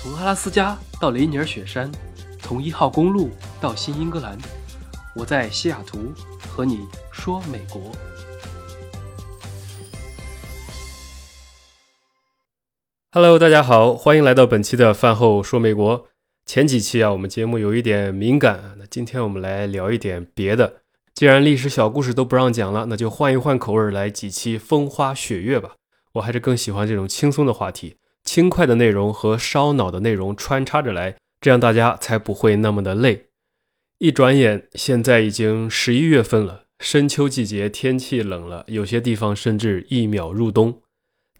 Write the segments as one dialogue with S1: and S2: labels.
S1: 从阿拉斯加到雷尼尔雪山，从一号公路到新英格兰，我在西雅图和你说美国。Hello，大家好，欢迎来到本期的饭后说美国。前几期啊，我们节目有一点敏感，那今天我们来聊一点别的。既然历史小故事都不让讲了，那就换一换口味，来几期风花雪月吧。我还是更喜欢这种轻松的话题，轻快的内容和烧脑的内容穿插着来，这样大家才不会那么的累。一转眼，现在已经十一月份了，深秋季节，天气冷了，有些地方甚至一秒入冬。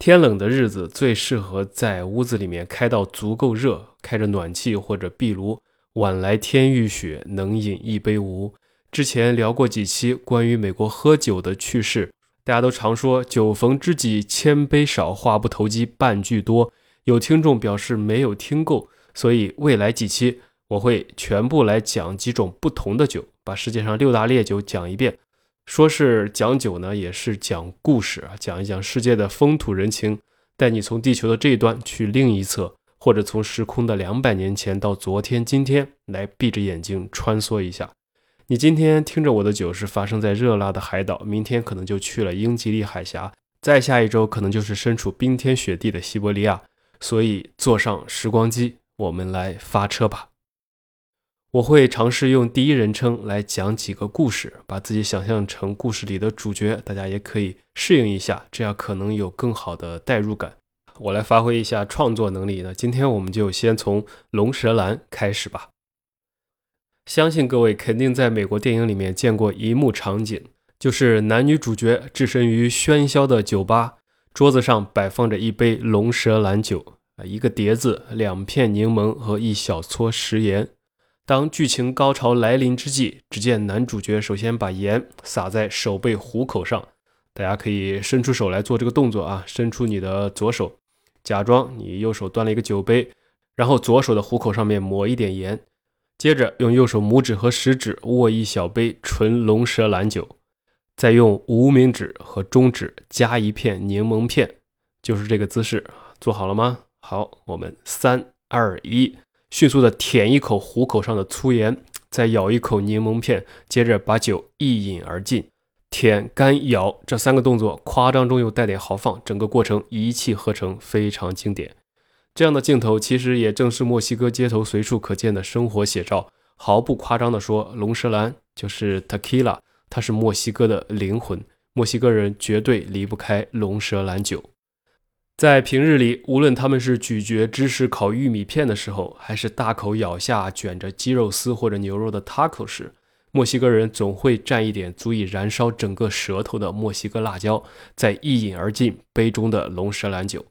S1: 天冷的日子最适合在屋子里面开到足够热，开着暖气或者壁炉，晚来天欲雪，能饮一杯无。之前聊过几期关于美国喝酒的趣事，大家都常说“酒逢知己千杯少，话不投机半句多”。有听众表示没有听够，所以未来几期我会全部来讲几种不同的酒，把世界上六大烈酒讲一遍。说是讲酒呢，也是讲故事啊，讲一讲世界的风土人情，带你从地球的这一端去另一侧，或者从时空的两百年前到昨天、今天，来闭着眼睛穿梭一下。你今天听着我的酒是发生在热辣的海岛，明天可能就去了英吉利海峡，再下一周可能就是身处冰天雪地的西伯利亚。所以坐上时光机，我们来发车吧。我会尝试用第一人称来讲几个故事，把自己想象成故事里的主角，大家也可以适应一下，这样可能有更好的代入感。我来发挥一下创作能力呢。今天我们就先从龙舌兰开始吧。相信各位肯定在美国电影里面见过一幕场景，就是男女主角置身于喧嚣的酒吧，桌子上摆放着一杯龙舌兰酒，一个碟子，两片柠檬和一小撮食盐。当剧情高潮来临之际，只见男主角首先把盐撒在手背虎口上，大家可以伸出手来做这个动作啊，伸出你的左手，假装你右手端了一个酒杯，然后左手的虎口上面抹一点盐。接着用右手拇指和食指握一小杯纯龙舌兰酒，再用无名指和中指夹一片柠檬片，就是这个姿势，做好了吗？好，我们三二一，迅速的舔一口虎口上的粗盐，再咬一口柠檬片，接着把酒一饮而尽。舔、干、咬这三个动作夸张中又带点豪放，整个过程一气呵成，非常经典。这样的镜头其实也正是墨西哥街头随处可见的生活写照。毫不夸张地说，龙舌兰就是 Tequila，它是墨西哥的灵魂。墨西哥人绝对离不开龙舌兰酒。在平日里，无论他们是咀嚼芝士烤玉米片的时候，还是大口咬下卷着鸡肉丝或者牛肉的 taco 时，墨西哥人总会蘸一点足以燃烧整个舌头的墨西哥辣椒，再一饮而尽杯中的龙舌兰酒。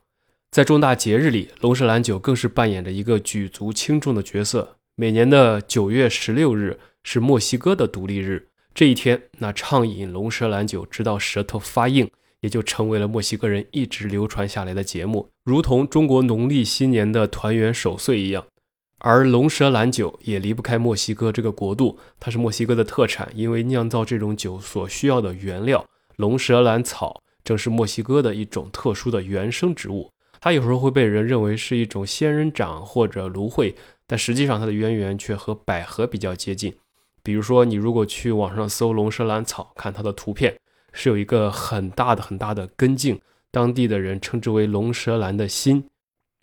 S1: 在重大节日里，龙舌兰酒更是扮演着一个举足轻重的角色。每年的九月十六日是墨西哥的独立日，这一天，那畅饮龙舌兰酒直到舌头发硬，也就成为了墨西哥人一直流传下来的节目，如同中国农历新年的团圆守岁一样。而龙舌兰酒也离不开墨西哥这个国度，它是墨西哥的特产，因为酿造这种酒所需要的原料龙舌兰草，正是墨西哥的一种特殊的原生植物。它有时候会被人认为是一种仙人掌或者芦荟，但实际上它的渊源却和百合比较接近。比如说，你如果去网上搜龙舌兰草，看它的图片，是有一个很大的很大的根茎，当地的人称之为龙舌兰的心。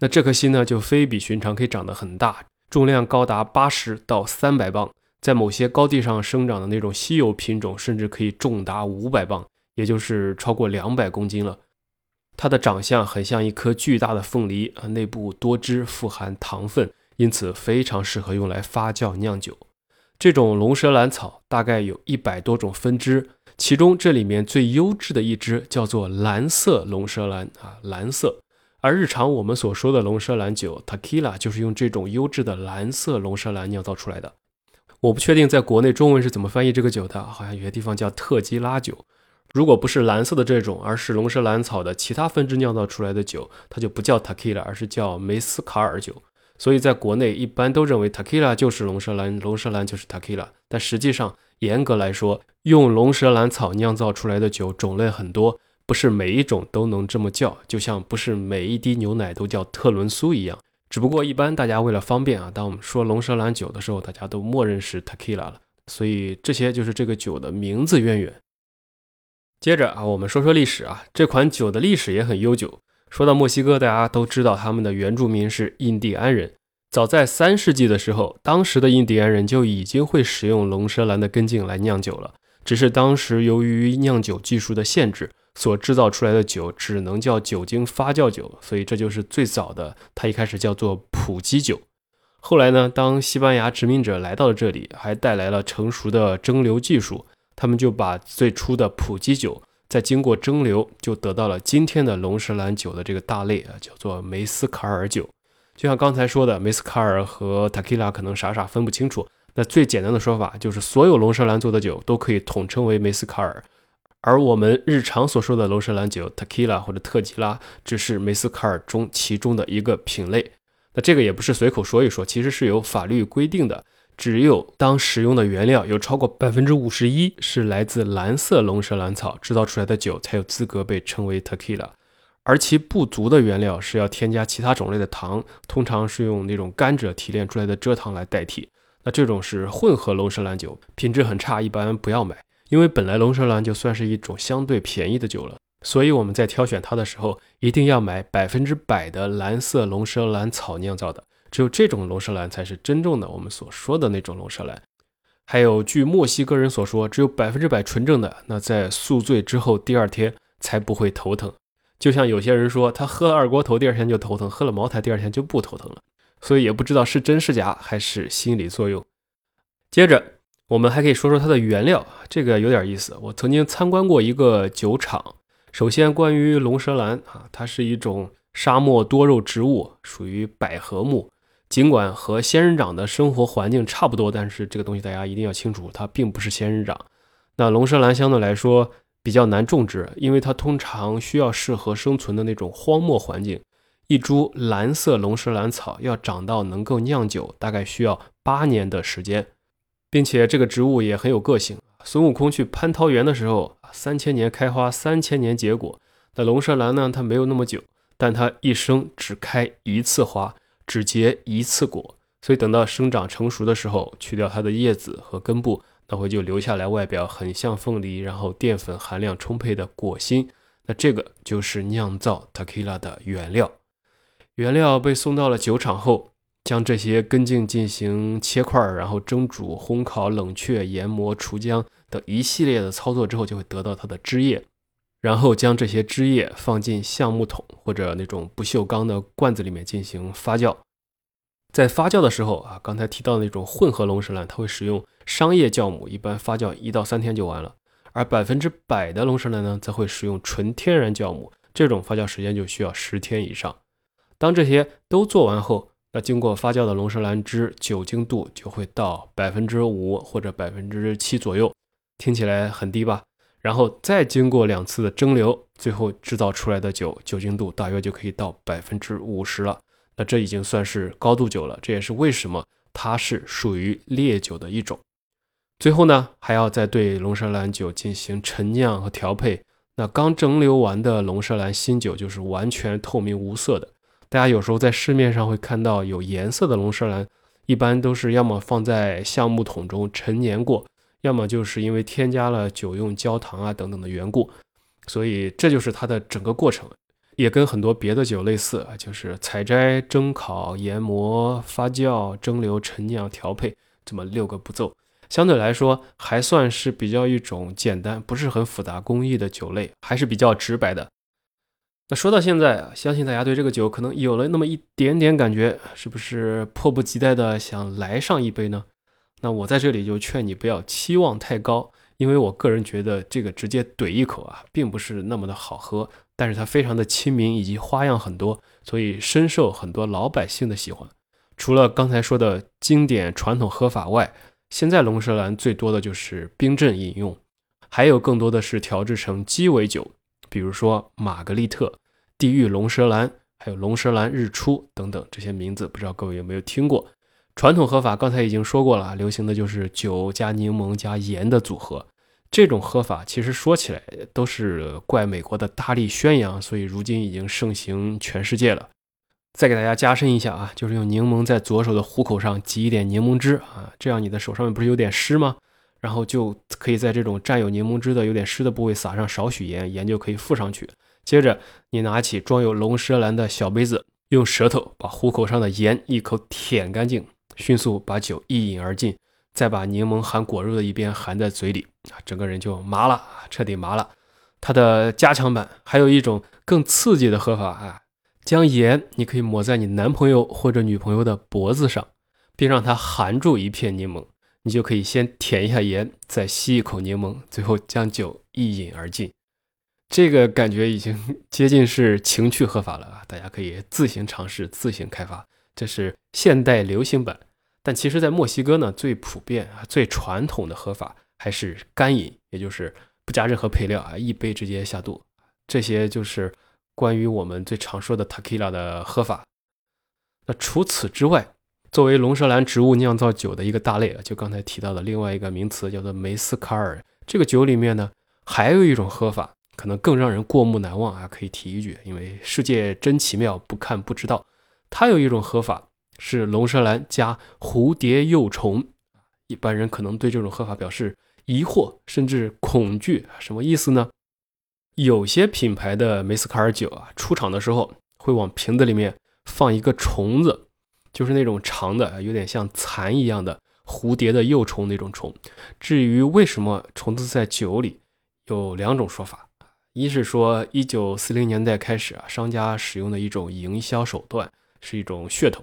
S1: 那这颗心呢，就非比寻常，可以长得很大，重量高达八十到三百磅，在某些高地上生长的那种稀有品种，甚至可以重达五百磅，也就是超过两百公斤了。它的长相很像一颗巨大的凤梨啊，内部多汁，富含糖分，因此非常适合用来发酵酿酒。这种龙舌兰草大概有一百多种分支，其中这里面最优质的一支叫做蓝色龙舌兰啊，蓝色。而日常我们所说的龙舌兰酒 Tequila 就是用这种优质的蓝色龙舌兰酿造出来的。我不确定在国内中文是怎么翻译这个酒的，好像有些地方叫特基拉酒。如果不是蓝色的这种，而是龙舌兰草的其他分支酿造出来的酒，它就不叫 Tequila，而是叫梅斯卡尔酒。所以在国内一般都认为 Tequila 就是龙舌兰，龙舌兰就是 Tequila。但实际上，严格来说，用龙舌兰草酿造出来的酒种类很多，不是每一种都能这么叫，就像不是每一滴牛奶都叫特仑苏一样。只不过一般大家为了方便啊，当我们说龙舌兰酒的时候，大家都默认是 Tequila 了。所以这些就是这个酒的名字渊源。接着啊，我们说说历史啊，这款酒的历史也很悠久。说到墨西哥，大家都知道他们的原住民是印第安人。早在三世纪的时候，当时的印第安人就已经会使用龙舌兰的根茎来酿酒了。只是当时由于酿酒技术的限制，所制造出来的酒只能叫酒精发酵酒，所以这就是最早的。它一开始叫做普基酒。后来呢，当西班牙殖民者来到了这里，还带来了成熟的蒸馏技术，他们就把最初的普基酒再经过蒸馏，就得到了今天的龙舌兰酒的这个大类啊，叫做梅斯卡尔酒。就像刚才说的，梅斯卡尔和塔 q 拉可能傻傻分不清楚。那最简单的说法就是，所有龙舌兰做的酒都可以统称为梅斯卡尔。而我们日常所说的龙舌兰酒，tequila 或者特吉拉，只是梅斯卡尔中其中的一个品类。那这个也不是随口说一说，其实是有法律规定的。只有当使用的原料有超过百分之五十一是来自蓝色龙舌兰草制造出来的酒，才有资格被称为 tequila。而其不足的原料是要添加其他种类的糖，通常是用那种甘蔗提炼出来的蔗糖来代替。那这种是混合龙舌兰酒，品质很差，一般不要买。因为本来龙舌兰就算是一种相对便宜的酒了，所以我们在挑选它的时候，一定要买百分之百的蓝色龙舌兰草酿造的，只有这种龙舌兰才是真正的我们所说的那种龙舌兰。还有，据墨西哥人所说，只有百分之百纯正的，那在宿醉之后第二天才不会头疼。就像有些人说，他喝了二锅头第二天就头疼，喝了茅台第二天就不头疼了。所以也不知道是真是假，还是心理作用。接着。我们还可以说说它的原料，这个有点意思。我曾经参观过一个酒厂。首先，关于龙舌兰啊，它是一种沙漠多肉植物，属于百合目。尽管和仙人掌的生活环境差不多，但是这个东西大家一定要清楚，它并不是仙人掌。那龙舌兰相对来说比较难种植，因为它通常需要适合生存的那种荒漠环境。一株蓝色龙舌兰草要长到能够酿酒，大概需要八年的时间。并且这个植物也很有个性。孙悟空去蟠桃园的时候，三千年开花，三千年结果。那龙舌兰呢？它没有那么久，但它一生只开一次花，只结一次果。所以等到生长成熟的时候，去掉它的叶子和根部，那会就留下来外表很像凤梨，然后淀粉含量充沛的果心。那这个就是酿造 tequila 的原料。原料被送到了酒厂后。将这些根茎进行切块，然后蒸煮、烘烤、冷却、研磨、除浆等一系列的操作之后，就会得到它的汁液。然后将这些汁液放进橡木桶或者那种不锈钢的罐子里面进行发酵。在发酵的时候啊，刚才提到的那种混合龙舌兰，它会使用商业酵母，一般发酵一到三天就完了。而百分之百的龙舌兰呢，则会使用纯天然酵母，这种发酵时间就需要十天以上。当这些都做完后，那经过发酵的龙舌兰汁酒精度就会到百分之五或者百分之七左右，听起来很低吧？然后再经过两次的蒸馏，最后制造出来的酒酒精度大约就可以到百分之五十了。那这已经算是高度酒了，这也是为什么它是属于烈酒的一种。最后呢，还要再对龙舌兰酒进行陈酿和调配。那刚蒸馏完的龙舌兰新酒就是完全透明无色的。大家有时候在市面上会看到有颜色的龙舌兰，一般都是要么放在橡木桶中陈年过，要么就是因为添加了酒用焦糖啊等等的缘故。所以这就是它的整个过程，也跟很多别的酒类似啊，就是采摘、蒸烤、研磨、发酵、蒸馏、陈酿、调配这么六个步骤，相对来说还算是比较一种简单、不是很复杂工艺的酒类，还是比较直白的。那说到现在，相信大家对这个酒可能有了那么一点点感觉，是不是迫不及待的想来上一杯呢？那我在这里就劝你不要期望太高，因为我个人觉得这个直接怼一口啊，并不是那么的好喝，但是它非常的亲民，以及花样很多，所以深受很多老百姓的喜欢。除了刚才说的经典传统喝法外，现在龙舌兰最多的就是冰镇饮用，还有更多的是调制成鸡尾酒。比如说玛格丽特、地狱龙舌兰，还有龙舌兰日出等等这些名字，不知道各位有没有听过？传统喝法刚才已经说过了，流行的就是酒加柠檬加盐的组合。这种喝法其实说起来都是怪美国的大力宣扬，所以如今已经盛行全世界了。再给大家加深一下啊，就是用柠檬在左手的虎口上挤一点柠檬汁啊，这样你的手上面不是有点湿吗？然后就可以在这种沾有柠檬汁的有点湿的部位撒上少许盐，盐就可以附上去。接着你拿起装有龙舌兰的小杯子，用舌头把虎口上的盐一口舔干净，迅速把酒一饮而尽，再把柠檬含果肉的一边含在嘴里啊，整个人就麻了，彻底麻了。它的加强版还有一种更刺激的喝法啊。将盐，你可以抹在你男朋友或者女朋友的脖子上，并让他含住一片柠檬，你就可以先舔一下盐，再吸一口柠檬，最后将酒一饮而尽。这个感觉已经接近是情趣喝法了啊！大家可以自行尝试、自行开发。这是现代流行版，但其实，在墨西哥呢，最普遍啊、最传统的喝法还是干饮，也就是不加任何配料啊，一杯直接下肚。这些就是。关于我们最常说的 tequila 的喝法，那除此之外，作为龙舌兰植物酿造酒的一个大类啊，就刚才提到的另外一个名词叫做梅斯卡尔。这个酒里面呢，还有一种喝法，可能更让人过目难忘啊，可以提一句，因为世界真奇妙，不看不知道。它有一种喝法是龙舌兰加蝴蝶幼虫，一般人可能对这种喝法表示疑惑，甚至恐惧，什么意思呢？有些品牌的梅斯卡尔酒啊，出厂的时候会往瓶子里面放一个虫子，就是那种长的，有点像蚕一样的蝴蝶的幼虫那种虫。至于为什么虫子在酒里，有两种说法：一是说一九四零年代开始啊，商家使用的一种营销手段，是一种噱头；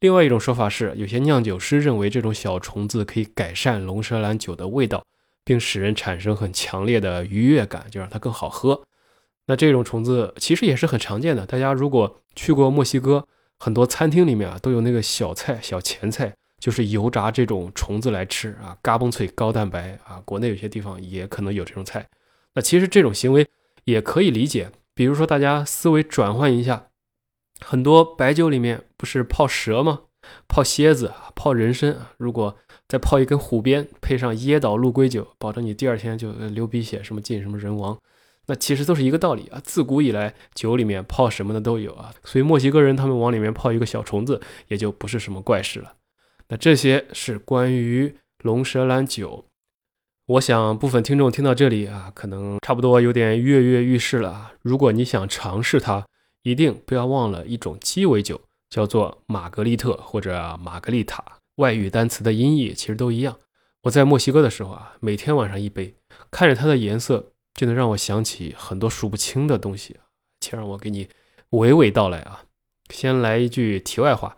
S1: 另外一种说法是，有些酿酒师认为这种小虫子可以改善龙舌兰酒的味道。并使人产生很强烈的愉悦感，就让它更好喝。那这种虫子其实也是很常见的。大家如果去过墨西哥，很多餐厅里面啊都有那个小菜、小前菜，就是油炸这种虫子来吃啊，嘎嘣脆、高蛋白啊。国内有些地方也可能有这种菜。那其实这种行为也可以理解，比如说大家思维转换一下，很多白酒里面不是泡蛇吗？泡蝎子、泡人参，如果再泡一根虎鞭，配上椰岛鹿龟酒，保证你第二天就流鼻血，什么进什么人亡。那其实都是一个道理啊。自古以来，酒里面泡什么的都有啊。所以墨西哥人他们往里面泡一个小虫子，也就不是什么怪事了。那这些是关于龙舌兰酒。我想部分听众听到这里啊，可能差不多有点跃跃欲试了。如果你想尝试它，一定不要忘了一种鸡尾酒，叫做玛格丽特或者玛格丽塔。外语单词的音译其实都一样。我在墨西哥的时候啊，每天晚上一杯，看着它的颜色，就能让我想起很多数不清的东西。且让我给你娓娓道来啊。先来一句题外话，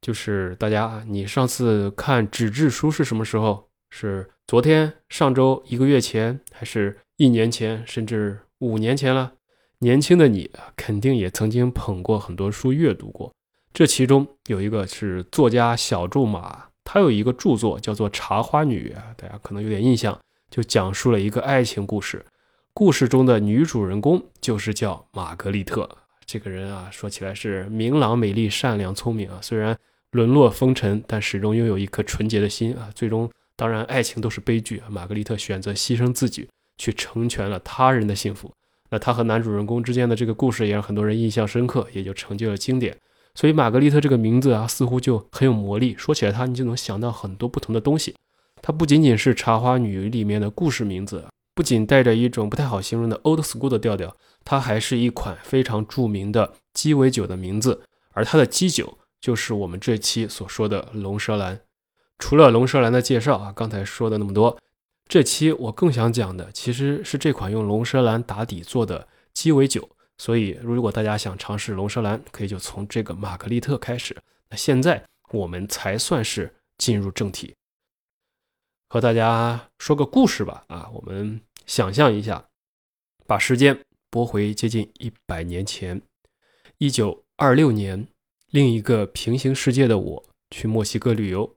S1: 就是大家，你上次看纸质书是什么时候？是昨天、上周、一个月前，还是一年前，甚至五年前了？年轻的你肯定也曾经捧过很多书阅读过。这其中有一个是作家小仲马，他有一个著作叫做《茶花女》啊，大家可能有点印象，就讲述了一个爱情故事。故事中的女主人公就是叫玛格丽特。这个人啊，说起来是明朗、美丽、善良、聪明啊，虽然沦落风尘，但始终拥有一颗纯洁的心啊。最终，当然爱情都是悲剧，玛格丽特选择牺牲自己，去成全了他人的幸福。那他和男主人公之间的这个故事也让很多人印象深刻，也就成就了经典。所以玛格丽特这个名字啊，似乎就很有魔力。说起来，它你就能想到很多不同的东西。它不仅仅是《茶花女》里面的故事名字，不仅带着一种不太好形容的 old school 的调调，它还是一款非常著名的鸡尾酒的名字。而它的基酒就是我们这期所说的龙舌兰。除了龙舌兰的介绍啊，刚才说的那么多，这期我更想讲的其实是这款用龙舌兰打底做的鸡尾酒。所以，如果大家想尝试龙舌兰，可以就从这个玛格丽特开始。那现在我们才算是进入正题，和大家说个故事吧。啊，我们想象一下，把时间拨回接近一百年前，一九二六年，另一个平行世界的我去墨西哥旅游。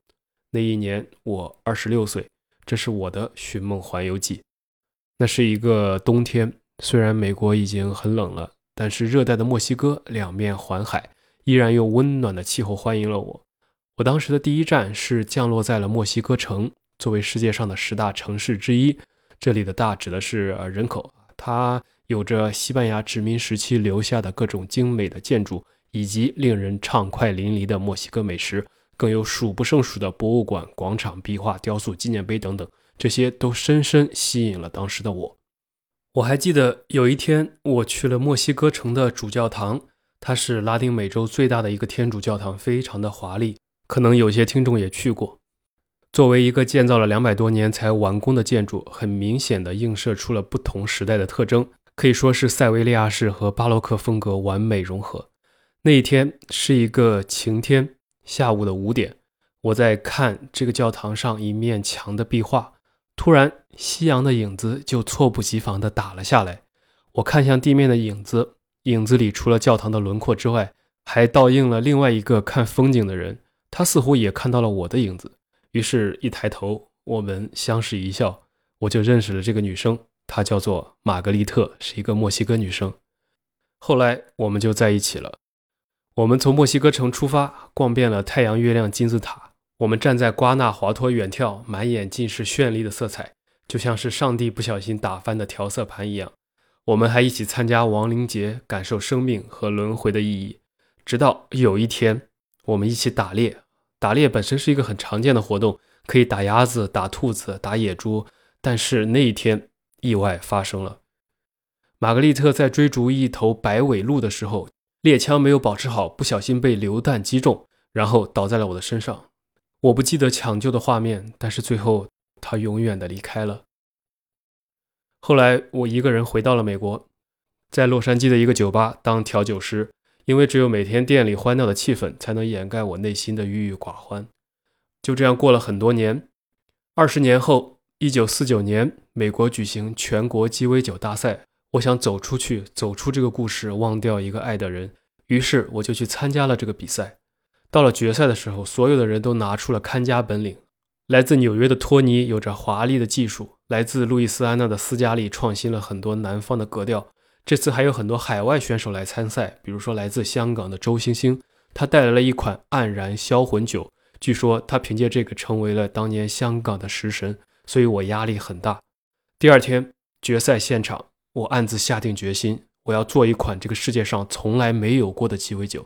S1: 那一年我二十六岁，这是我的寻梦环游记。那是一个冬天。虽然美国已经很冷了，但是热带的墨西哥两面环海，依然用温暖的气候欢迎了我。我当时的第一站是降落在了墨西哥城，作为世界上的十大城市之一，这里的大指的是人口，它有着西班牙殖民时期留下的各种精美的建筑，以及令人畅快淋漓的墨西哥美食，更有数不胜数的博物馆、广场、壁画、雕塑、纪念碑等等，这些都深深吸引了当时的我。我还记得有一天，我去了墨西哥城的主教堂，它是拉丁美洲最大的一个天主教堂，非常的华丽，可能有些听众也去过。作为一个建造了两百多年才完工的建筑，很明显的映射出了不同时代的特征，可以说是塞维利亚式和巴洛克风格完美融合。那一天是一个晴天，下午的五点，我在看这个教堂上一面墙的壁画，突然夕阳的影子就猝不及防地打了下来。我看向地面的影子，影子里除了教堂的轮廓之外，还倒映了另外一个看风景的人，他似乎也看到了我的影子。于是，一抬头，我们相视一笑，我就认识了这个女生，她叫做玛格丽特，是一个墨西哥女生。后来，我们就在一起了。我们从墨西哥城出发，逛遍了太阳、月亮、金字塔。我们站在瓜纳华托远眺，满眼尽是绚丽的色彩，就像是上帝不小心打翻的调色盘一样。我们还一起参加亡灵节，感受生命和轮回的意义。直到有一天，我们一起打猎。打猎本身是一个很常见的活动，可以打鸭子、打兔子、打野猪。但是那一天，意外发生了。玛格丽特在追逐一头白尾鹿的时候，猎枪没有保持好，不小心被榴弹击中，然后倒在了我的身上。我不记得抢救的画面，但是最后他永远的离开了。后来我一个人回到了美国，在洛杉矶的一个酒吧当调酒师。因为只有每天店里欢闹的气氛，才能掩盖我内心的郁郁寡欢。就这样过了很多年。二十年后，一九四九年，美国举行全国鸡尾酒大赛。我想走出去，走出这个故事，忘掉一个爱的人。于是我就去参加了这个比赛。到了决赛的时候，所有的人都拿出了看家本领。来自纽约的托尼有着华丽的技术，来自路易斯安那的斯嘉丽创新了很多南方的格调。这次还有很多海外选手来参赛，比如说来自香港的周星星，他带来了一款黯然销魂酒，据说他凭借这个成为了当年香港的食神，所以我压力很大。第二天决赛现场，我暗自下定决心，我要做一款这个世界上从来没有过的鸡尾酒。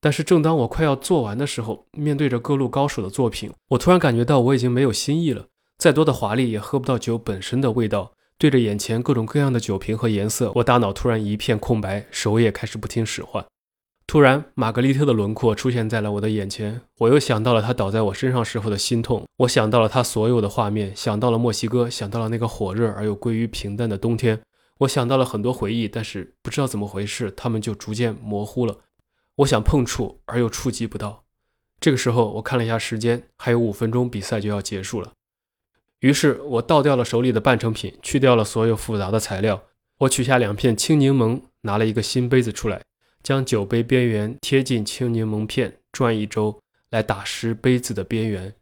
S1: 但是正当我快要做完的时候，面对着各路高手的作品，我突然感觉到我已经没有新意了，再多的华丽也喝不到酒本身的味道。对着眼前各种各样的酒瓶和颜色，我大脑突然一片空白，手也开始不听使唤。突然，玛格丽特的轮廓出现在了我的眼前，我又想到了她倒在我身上时候的心痛，我想到了她所有的画面，想到了墨西哥，想到了那个火热而又归于平淡的冬天，我想到了很多回忆，但是不知道怎么回事，它们就逐渐模糊了。我想碰触，而又触及不到。这个时候，我看了一下时间，还有五分钟，比赛就要结束了。于是我倒掉了手里的半成品，去掉了所有复杂的材料。我取下两片青柠檬，拿了一个新杯子出来，将酒杯边缘贴近青柠檬片，转一周来打湿杯子的边缘。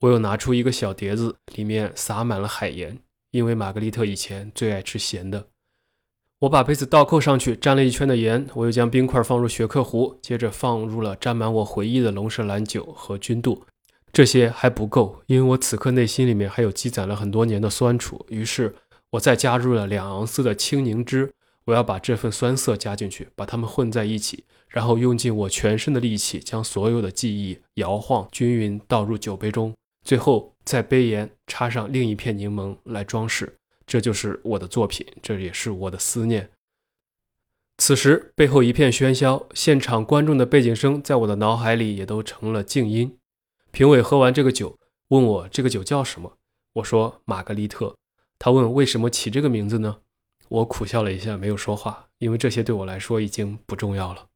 S1: 我又拿出一个小碟子，里面撒满了海盐，因为玛格丽特以前最爱吃咸的。我把杯子倒扣上去，沾了一圈的盐。我又将冰块放入雪克壶，接着放入了沾满我回忆的龙舌兰酒和君度。这些还不够，因为我此刻内心里面还有积攒了很多年的酸楚。于是，我再加入了两盎司的青柠汁。我要把这份酸涩加进去，把它们混在一起，然后用尽我全身的力气，将所有的记忆摇晃均匀倒入酒杯中。最后，在杯沿插上另一片柠檬来装饰。这就是我的作品，这也是我的思念。此时，背后一片喧嚣，现场观众的背景声在我的脑海里也都成了静音。评委喝完这个酒，问我这个酒叫什么？我说玛格丽特。他问为什么起这个名字呢？我苦笑了一下，没有说话，因为这些对我来说已经不重要了。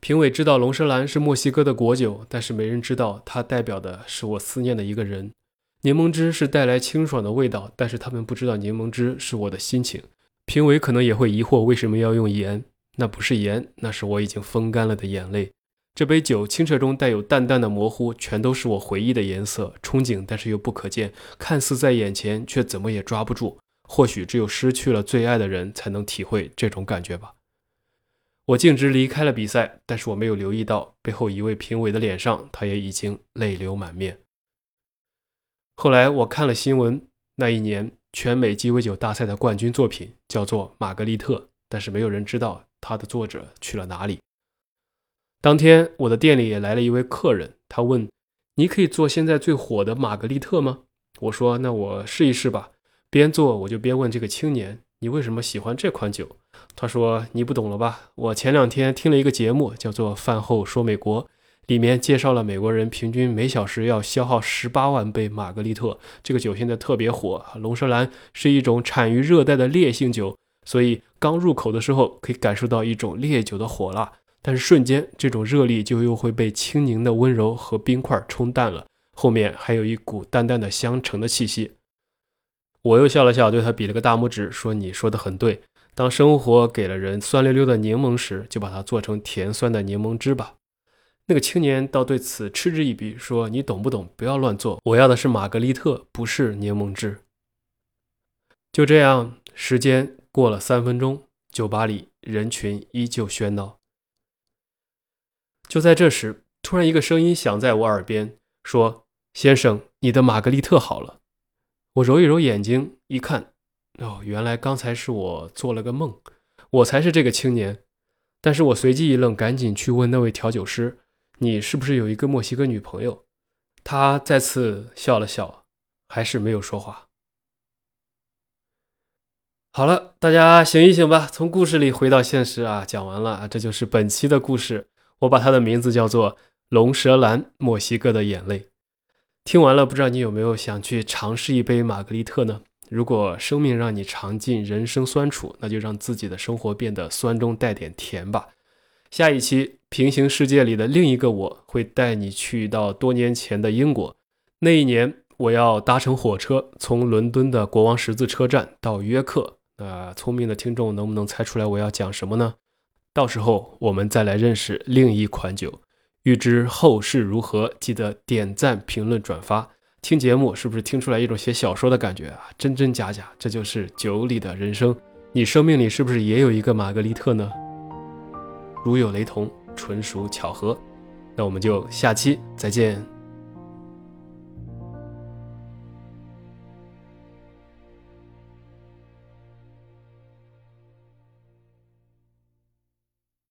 S1: 评委知道龙舌兰是墨西哥的国酒，但是没人知道它代表的是我思念的一个人。柠檬汁是带来清爽的味道，但是他们不知道柠檬汁是我的心情。评委可能也会疑惑为什么要用盐？那不是盐，那是我已经风干了的眼泪。这杯酒清澈中带有淡淡的模糊，全都是我回忆的颜色，憧憬但是又不可见，看似在眼前，却怎么也抓不住。或许只有失去了最爱的人，才能体会这种感觉吧。我径直离开了比赛，但是我没有留意到背后一位评委的脸上，他也已经泪流满面。后来我看了新闻，那一年全美鸡尾酒大赛的冠军作品叫做《玛格丽特》，但是没有人知道它的作者去了哪里。当天我的店里也来了一位客人，他问：“你可以做现在最火的玛格丽特吗？”我说：“那我试一试吧。”边做我就边问这个青年：“你为什么喜欢这款酒？”他说：“你不懂了吧？我前两天听了一个节目，叫做《饭后说美国》，里面介绍了美国人平均每小时要消耗十八万杯玛格丽特。这个酒现在特别火，龙舌兰是一种产于热带的烈性酒，所以刚入口的时候可以感受到一种烈酒的火辣。”但是瞬间，这种热力就又会被轻盈的温柔和冰块冲淡了。后面还有一股淡淡的香橙的气息。我又笑了笑，对他比了个大拇指，说：“你说的很对。当生活给了人酸溜溜的柠檬时，就把它做成甜酸的柠檬汁吧。”那个青年倒对此嗤之以鼻，说：“你懂不懂？不要乱做。我要的是玛格丽特，不是柠檬汁。”就这样，时间过了三分钟，酒吧里人群依旧喧闹。就在这时，突然一个声音响在我耳边，说：“先生，你的玛格丽特好了。”我揉一揉眼睛，一看，哦，原来刚才是我做了个梦，我才是这个青年。但是我随即一愣，赶紧去问那位调酒师：“你是不是有一个墨西哥女朋友？”他再次笑了笑，还是没有说话。好了，大家醒一醒吧，从故事里回到现实啊！讲完了，这就是本期的故事。我把它的名字叫做《龙舌兰：墨西哥的眼泪》。听完了，不知道你有没有想去尝试一杯玛格丽特呢？如果生命让你尝尽人生酸楚，那就让自己的生活变得酸中带点甜吧。下一期平行世界里的另一个我会带你去到多年前的英国。那一年，我要搭乘火车从伦敦的国王十字车站到约克。那聪明的听众能不能猜出来我要讲什么呢？到时候我们再来认识另一款酒，欲知后事如何，记得点赞、评论、转发。听节目是不是听出来一种写小说的感觉啊？真真假假，这就是酒里的人生。你生命里是不是也有一个玛格丽特呢？如有雷同，纯属巧合。那我们就下期再见。